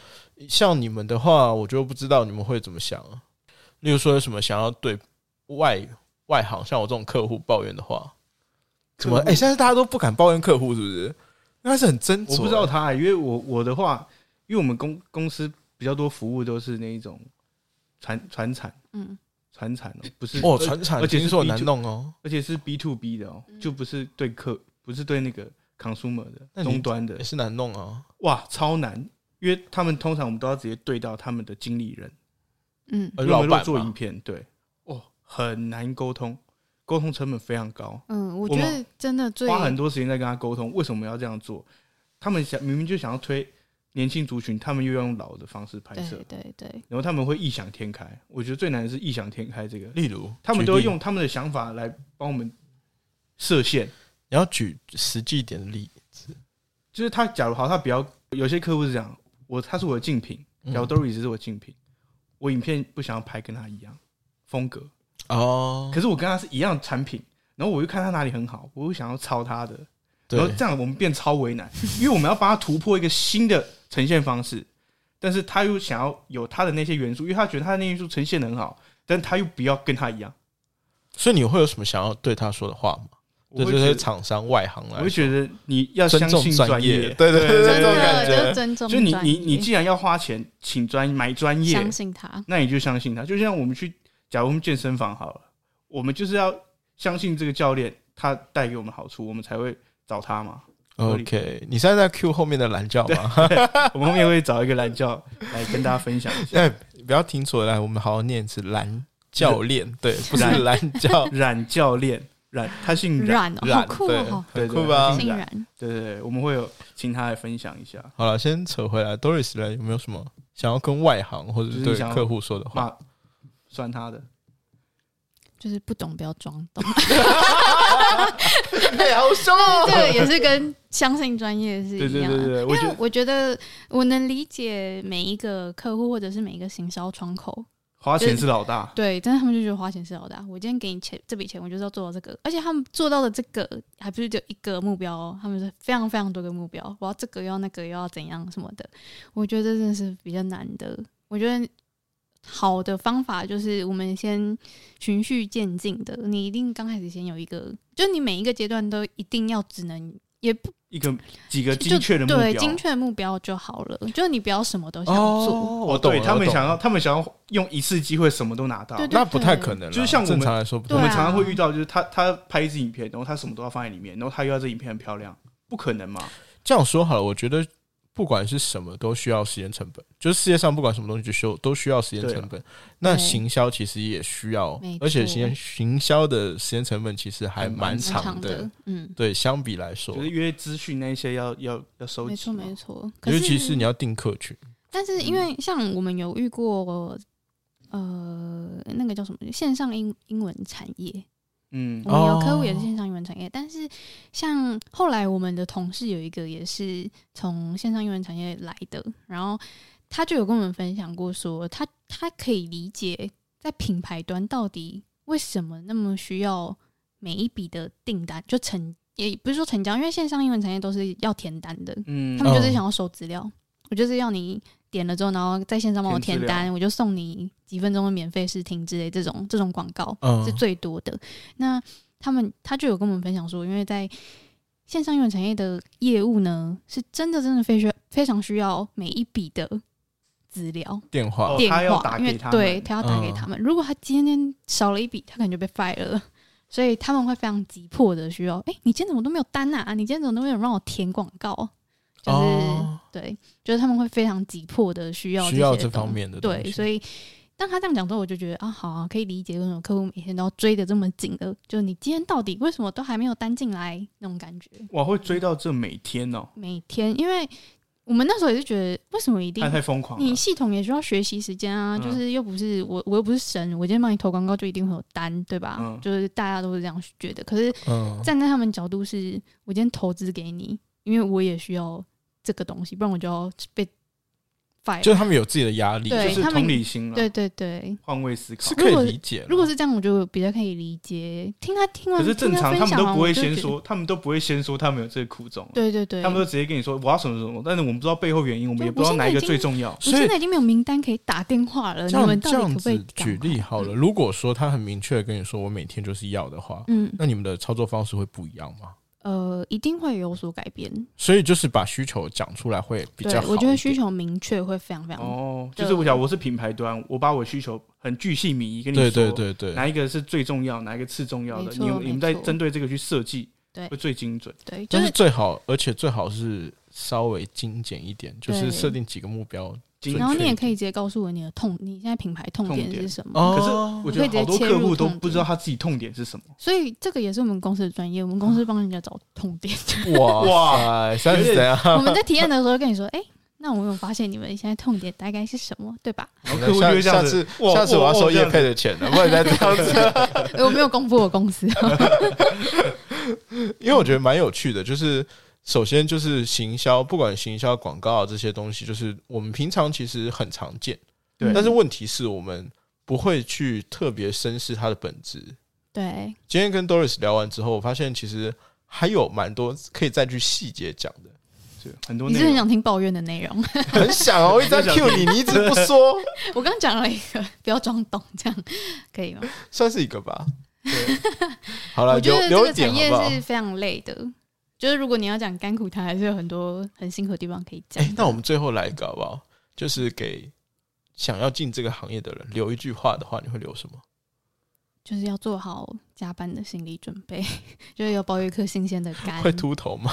像你们的话，我就不知道你们会怎么想啊。例如说有什么想要对外外行像我这种客户抱怨的话，怎么？哎、现在大家都不敢抱怨客户，是不是？因为他是很斟酌。我不知道他、因为我我的话，因为我们公公司比较多服务都是那一种传传产嗯传产哦，不是哦，而船产而且是听说很难弄哦。而且是 B to B 的哦，就不是对客，不是对那个 consumer 的终端的也，是难弄哦。哇，超难，因为他们通常我们都要直接对到他们的经理人，嗯老板嘛做影片，对，哦，很难沟通，沟通成本非常高，嗯，我觉得真的最花很多时间在跟他沟通，为什么要这样做？他们想明明就想要推年轻族群，他们又要用老的方式拍对摄，对对，然后他们会异想天开。我觉得最难的是异想天开这个，例如，他们都会用他们的想法来帮我们设限。你要举实际一点的例子。就是他假如好，他比较有些客户是这样，我他是我的竞品，嗯。假如 Doris 是我竞品，我影片不想要拍跟他一样风格，哦，可是我跟他是一样的产品，然后我又看他哪里很好，我又想要抄他的，然后这样我们变超为难，因为我们要帮他突破一个新的呈现方式，但是他又想要有他的那些元素，因为他觉得他的那些元素呈现的很好，但他又不要跟他一样。所以你会有什么想要对他说的话吗？对这些我觉得，厂商外行来，我会觉得你要相尊重信专业业，对对对对种感觉就尊重就你你你既然要花钱请专买专业相，信他，那你就相信他。就像我们去，假如我们健身房好了，我们就是要相信这个教练，他带给我们好处，我们才会找他嘛。OK，你现在在 Q 后面的蓝教吗？我们后面会找一个蓝教来跟大家分享一下。哎，不要听错了，来，我们好好念一次蓝教练，对，不是蓝蓝教，(laughs) 冉教练，冉，他姓冉，冉对酷哦，对对很酷吧对？姓冉，对对对，我们会有请他来分享一下。好了，先扯回来，Doris 来有没有什么想要跟外行或者是对客户说的话？算他的，就是不懂不要装懂，(laughs) (laughs) 哎，好凶哦！这个也是跟相信专业是一样的。对对对，因为我觉得我觉得我能理解每一个客户或者是每一个行销窗口，花钱是老大，对，但是他们就觉得花钱是老大。我今天给你钱，这笔钱我就是要做到这个，而且他们做到的这个还不是只有一个目标哦，他们是非常非常多个目标，我要这个要那个又要怎样什么的。我觉得这真的是比较难的。我觉得好的方法就是我们先循序渐进的，你一定刚开始先有一个，就你每一个阶段都一定要只能也不一个几个就精确的目标。对精确的目标就好了，就你不要什么都想做。我懂，对他们想要，他们想要用一次机会什么都拿到。对对那不太可能，就是像我们正常来说不我们常常会遇到，就是他他拍一支影片，然后他什么都要放在里面，然后他又要这影片很漂亮，不可能嘛？这样说好了，我觉得不管是什么都需要时间成本，就是世界上不管什么东西就需要都需要时间成本。那行销其实也需要，而且行行销的时间成本其实还蛮蛮长长的。，嗯，对，相比来说。就，是因为资讯那一些要要要收集，没错没错。尤其是你要定客群，但是因为像我们有遇过，呃，那个叫什么线上英英文产业，嗯。我们有客户哦。也是线上英文产业，但是像后来我们的同事有一个也是从线上英文产业来的，然后他就有跟我们分享过说，他他可以理解在品牌端到底为什么那么需要每一笔的订单就成，也不是说成交，因为线上英文产业都是要填单的，嗯。他们就是想要收资料，我就是要你点了之后，然后在线上帮我填单，我就送你几分钟的免费试听之类这种这种广告。嗯是最多的。那他们他就有跟我们分享说，因为在线上英文产业的业务呢，是真的真的非需非常需要每一笔的资料、电话哦电他要话，因为打给他们对他要打给他们。如果他今天少了一笔，他可能就被 fire 了。所以他们会非常急迫的需要，哎、你今天怎么都没有单啊？你今天怎么都没有让我填广告？就是、哦对，就是他们会非常急迫的需要需要这方面的对，所以当他这样讲之后，我就觉得啊，好啊，可以理解为什么客户每天都要追的这么紧的，就是你今天到底为什么都还没有单进来那种感觉。哇，会追到这每天哦，每天，因为我们那时候也是觉得，为什么一定太太疯狂你。系统也需要学习时间啊？嗯就是又不是我，我又不是神，我今天帮你投广告就一定会有单，对吧？嗯就是大家都是这样觉得。可是嗯，站在他们角度是，我今天投资给你，因为我也需要这个东西，不然我就要被 fire。就是他们有自己的压力，就是他们同理心了，对对对，换位思考是。可以理解啦。如果是这样，我就比较可以理解。听他听完，可是正常，他们都不会先说，他们都不会先说他们有这个苦衷，对对对，他们都直接跟你说我要什么什么，但是我们不知道背后原因，我们也不知道哪一个最重要。我现在已经没有名单可以打电话了，这你们这样底可不可以子举例好了，嗯如果说他很明确的跟你说我每天就是要的话，嗯，那你们的操作方式会不一样吗？呃，一定会有所改变。所以就是把需求讲出来会比较好，我觉得需。求明确会非常非常。哦，就是我想我是品牌端，我把我需求很巨细靡遗跟你说，对对对，哪一个是最重要，哪一个次重要的，你你们在针对这个去设计，对会最精准。对，就是最好，而且最好是稍微精简一点，就是设定几个目标。然后你也可以直接告诉我你的痛，你现在品牌痛点是什么。哦可是我觉得好多客户都不知道他自己痛点是什么。所以这个也是我们公司的专业，我们公司帮人家找痛点。哇哇是怎样？(laughs) 我们在体验的时候跟你说，哎、那我有发现你们现在痛点大概是什么，对吧？然后客户就会这样子下次下次我要收叶哇哇这样子配的钱了，不然再这样子。呃我没有公布我公司。(laughs) 因为我觉得蛮有趣的，就是首先就是行销，不管行销、广告啊这些东西，就是我们平常其实很常见，对但是问题是我们不会去特别深思它的本质。对，今天跟 Doris 聊完之后，我发现其实还有蛮多可以再去细节讲的。对，很多你是很。想听抱怨的内容？很想哦，我一直在 (laughs) cue 你，你一直不说，(laughs) 我刚讲了一个，不要装懂，这样可以吗？(laughs) 算是一个吧。对，好了，我觉得这留留一个产业点好不好？是非常累的，就是如果你要讲甘苦谈，还是有很多很辛苦的地方可以讲哎、。那我们最后来一个好不好？就是给想要进这个行业的人留一句话的话，你会留什么？就是要做好加班的心理准备，(laughs) 就是要包一颗新鲜的 (laughs) 肝。会秃头吗？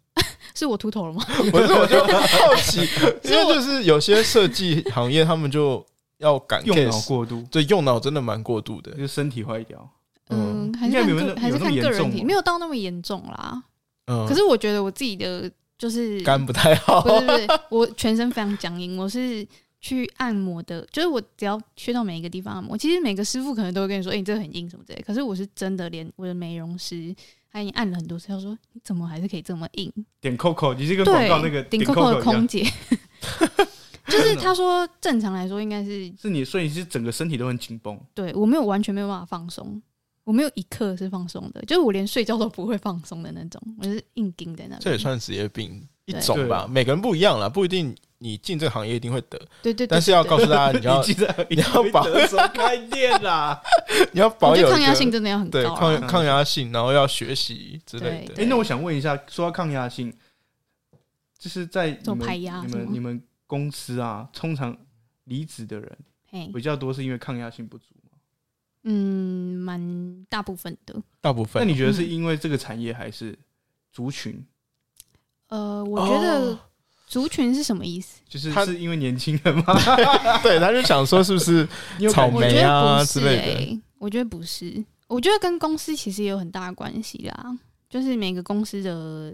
(laughs) 是我秃头了吗？不是，我就好奇，因为就是有些设计行业，他们就要赶用脑过度，对，用脑真的蛮过度的。就身体坏掉。嗯，还是看个还是看个人没有到那么严重啦。嗯，可是我觉得我自己的就是肝不太好不。是不是，我全身非常僵硬，我是去按摩的，就是我只要去到每一个地方按摩，其实每个师傅可能都会跟你说，哎、你这个很硬什么之类的。可是我是真的连我的美容师他已经按了很多次，他说你怎么还是可以这么硬？点 Coco，你这个广告那个，顶点 Coco 的空姐，(laughs) 就是他说正常来说应该是是你，所以你是整个身体都很紧绷。对我没有完全没有办法放松。我没有一刻是放松的，就是我连睡觉都不会放松的那种，我是硬盯在那边。这也算职业病一种吧，每个人不一样啦，不一定你进这个行业一定会得，对对对，但是要告诉大家，你要 (laughs) 记得 (laughs) 你要保什么开店啦？你要保有抗压性真的要很对高啊。抗抗压性，然后要学习之类的。对哎，那我想问一下，说到抗压性，就是在你们你们你们公司啊，通常离职的人，比较多，是因为抗压性不足吗？嗯，蛮大部分的。大部分那你觉得是因为这个产业，还是族群？呃，我觉得哦族群是什么意思？就是他是因为年轻人吗？(laughs) 对，他就想说是不是 (laughs) 草莓啊之类的欸我觉得不是，我觉得跟公司其实也有很大的关系啦。就是每个公司的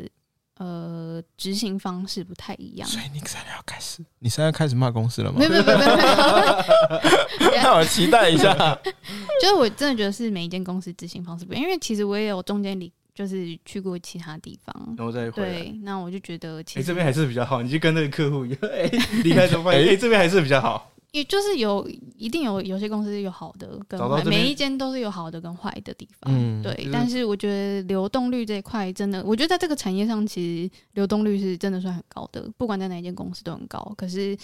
呃执行方式不太一样。所以你现在要开始，你现在开始骂公司了吗没？有没有没有没有，(laughs) 我期待一下。(laughs) 就是我真的觉得是每一间公司执行方式不一样，因为其实我也有中间离就是去过其他地方。然后再回来。对，那我就觉得其哎，实这边还是比较好，你就跟那个客户一样，哎，(laughs) 离开之后发现，哎哎，这边还是比较好。也就是有一定有有些公司有好的跟坏，每一间都是有好的跟坏的地方。嗯对就。是但是我觉得流动率这一块真的，我觉得在这个产业上，其实流动率是真的算很高的，不管在哪一间公司都很高。可是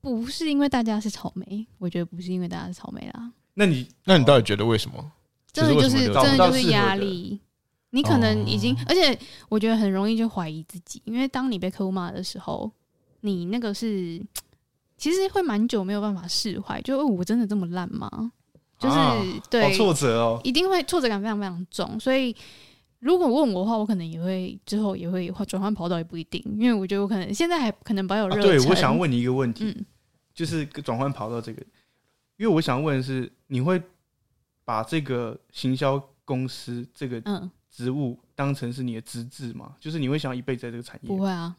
不是因为大家是草莓，我觉得不是因为大家是草莓啦，那你那你到底觉得为什么？真的就是真的就是压力。你可能已经，哦而且我觉得很容易就怀疑自己，因为当你被客户骂的时候，你那个是其实会蛮久没有办法释怀，就、哦我真的这么烂吗？就是、啊对，好挫折哦。一定会挫折感非常非常重，所以如果问我的话，我可能也会之后也会转换跑道，也不一定，因为我觉得我可能现在还可能保有热啊、对，我想问你一个问题，嗯，就是转换跑道这个，因为我想问的是，你会把这个行销公司这个嗯，职务当成是你的资质吗？就是你会想要一辈子在这个产业？不会啊，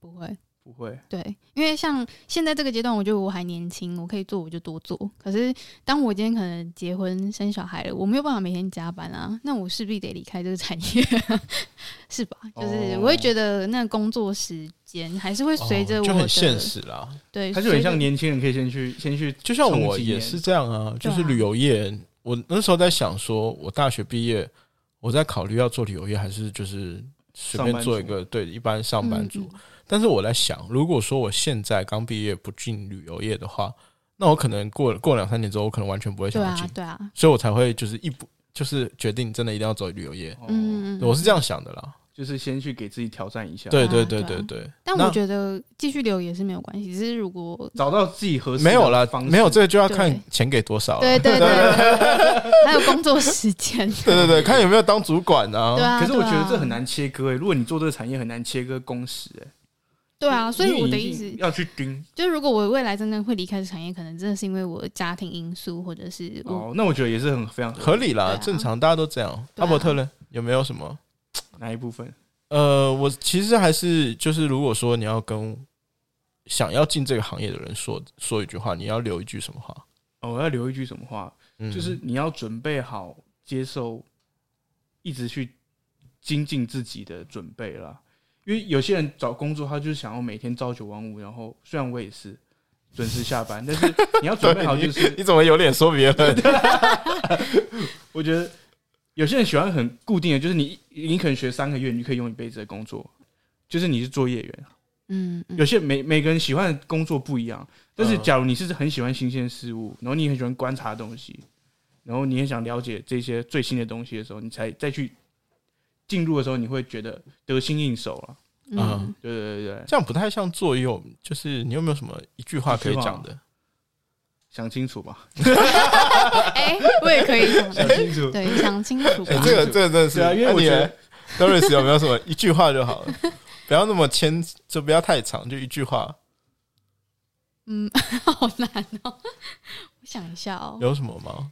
不会，不会。对，因为像现在这个阶段，我觉得我还年轻，我可以做我就多做。可是当我今天可能结婚生小孩了，我没有办法每天加班啊，那我势必得离开这个产业，是吧？就是哦我会觉得那工作时间还是会随着我的、哦就很现实啦。对，它就很像年轻人可以先去先去，就像我也是这样啊，就是旅游业。我那时候在想，说我大学毕业，我在考虑要做旅游业，还是就是随便做一个对一般上班族。嗯嗯但是我在想，如果说我现在刚毕业不进旅游业的话，那我可能过过两三年之后，我可能完全不会想要进，，啊对啊，所以我才会就是一步就是决定真的一定要走旅游业。哦嗯，嗯我是这样想的啦。就是先去给自己挑战一下，对对对啊对对对。但我觉得继续留也是没有关系，只是如果找到自己合适没有啦没有这个就要看钱给多少。对对对对，(laughs) 还有工作时间，对对对，看有没有当主管啊。对啊。可是我觉得这很，难切割诶、如果你做这个产业很难切割工时诶、对啊，所以我的意思要去盯就是，如果我未来真的会离开这产业，可能真的是因为我家庭因素，或者是哦，那我觉得也是很非常合理啦，啊正常大家都这样。阿伯特呢？有没有什么？哪一部分？呃，我其实还是就是，如果说你要跟想要进这个行业的人说说一句话，你要留一句什么话？哦，我要留一句什么话？嗯，就是你要准备好接受，一直去精进自己的准备啦。因为有些人找工作，他就是想要每天朝九晚五，然后虽然我也是准时下班，但是 (laughs) 你要准备好，就是你怎么有脸说别人？我觉得有些人喜欢很固定的，就是你你可能学三个月，你可以用一辈子的工作。就是你是作业员。嗯，嗯有些每每个人喜欢的工作不一样，但是嗯假如你是很喜欢新鲜事物，然后你很喜欢观察东西，然后你很想了解这些最新的东西的时候，你才再去进入的时候，你会觉得得心应手了。嗯嗯对对对对，这样不太像作业，就是你有没有什么一句话可以讲的？想清楚吧，(laughs) 哎，我也可以想，清楚。对，想清楚。这个这个真的是，啊因为我觉得呢 Doris 有没有什么一句话就好了？(laughs) 不要那么牵，就不要太长，就一句话。嗯，(laughs) 好难哦。我想一下哦，有什么吗？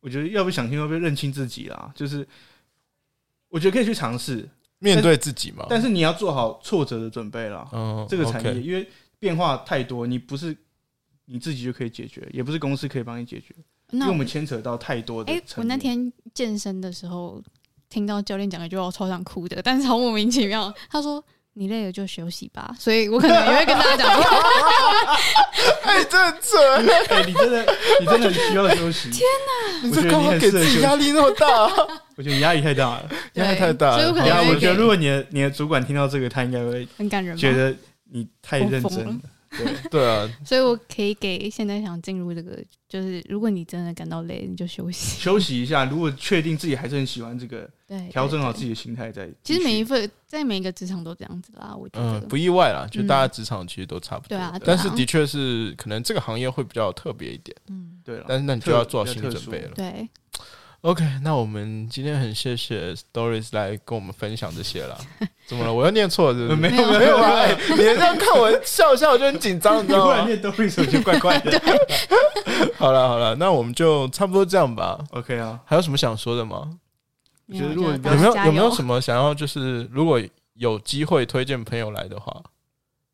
我觉得要不想清楚，要不认清自己啦。就是我觉得可以去尝试，面对自己嘛。但是你要做好挫折的准备了。嗯，这个产业因为变化太多，你不是你自己就可以解决，也不是公司可以帮你解决，因那为我们牵扯到太多的哎。我那天健身的时候听到教练讲一句话，我超想哭的，但是好莫名其妙。他说：“你累了就休息吧。(laughs) ”所以我可能也会跟大家讲说，(laughs) 哎，真的准！哎、你真的，你真的很需要休息。天哪我觉得你这干嘛给自己压力那么大？我觉得你压力太大了。压力太大了。所以我可对啊，能我觉得如果你的你的主管听到这个，他应该会很感人吗？觉得你太认真了。对，对啊，所以我可以给现在想进入这个，就是如果你真的感到累，你就休息。休息一下。如果确定自己还是很喜欢这个，(laughs) 对，调整好自己的心态再。其实每一份在每一个职场都这样子啦，我觉得。嗯，不意外啦，就嗯大家职场其实都差不多。对啊但是的确是可能这个行业会比较特别一点，嗯，对了，但是那你就要做好心理准备了。对，OK，那我们今天很谢谢 Doris 来跟我们分享这些了。(laughs) 怎么了？我又念错了是不是？呃没有 (laughs) 没有啊！哎你这样看我笑笑，我就很紧张，你知道吗？(laughs) 你忽然念 Doris 我就怪怪的。好了好了，那我们就差不多这样吧。OK 啊，还有什么想说的吗？觉得如果有没有有没有什么想要就是如果有机会推荐朋友来的话，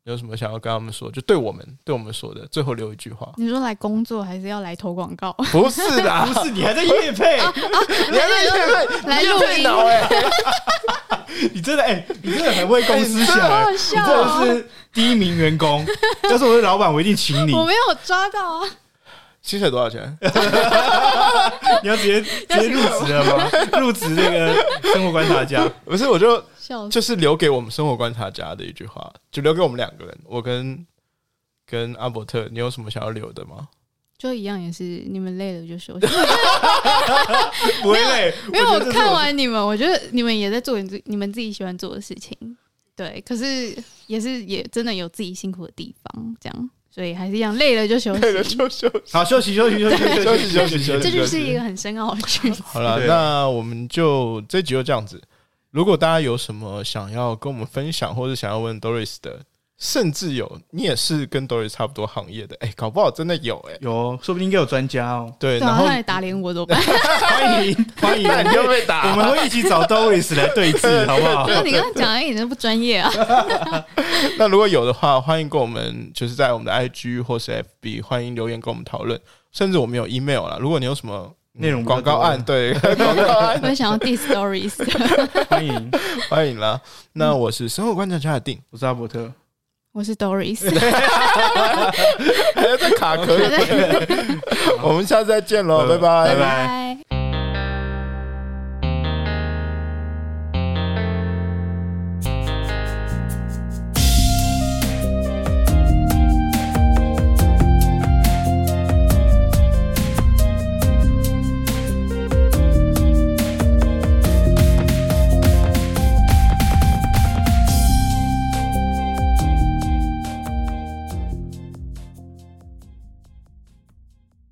有什么想要跟他们说？就对我们对我们说的，最后留一句话。你说来工作还是要来投广告？(laughs) 不是的，不是你还在夜配，你还在夜来录脑哎，你真的哎，你真的很为公司 (laughs) 好下好来，笑你真的哦！是第一名员工。(laughs) 要是我是老板，我一定请你。我没有抓到啊，薪水多少钱？你要直接直接入职了吗？入职那个生活观察家。不是，我就笑死！就是留给我们生活观察家的一句话，就留给我们两个人，我跟跟阿伯特，你有什么想要留的吗？就一样也是，你们累了就休息。(laughs) 不会累，因为我看完你们，我觉得你们也在做你自你们自己喜欢做的事情，对。可是也是也真的有自己辛苦的地方，这样，所以还是一样，累了就休息。(laughs) 累了，就休息。好休息休息休息休息 (laughs) 休息休息这就是一个很深奥的句子。好了，那我们就这集就这样子。如果大家有什么想要跟我们分享，或者想要问 Doris 的，甚至有你也是跟 Doris 差不多行业的，哎、搞不好真的有哎、有，说不定应该有专家哦。对，然后他来打脸我怎么办？欢 (laughs) 迎欢迎，被打，我们会一起找 Doris 来对峙，(laughs) 好不好就？是你刚刚讲的一点都不专业啊。(laughs) 那如果有的话，欢迎跟我们就是在我们的 IG 或是 FB，欢迎留言跟我们讨论，甚至我们有 email 啦。如果你有什么嗯内容广告案，对 (laughs) 广告案，我想要 diss stories，(laughs) 欢迎，欢迎啦。那我是生活观察家的定，我是阿伯特，我是 Doris，还要再卡壳，(laughs) 我们下次再见喽，拜拜。拜拜。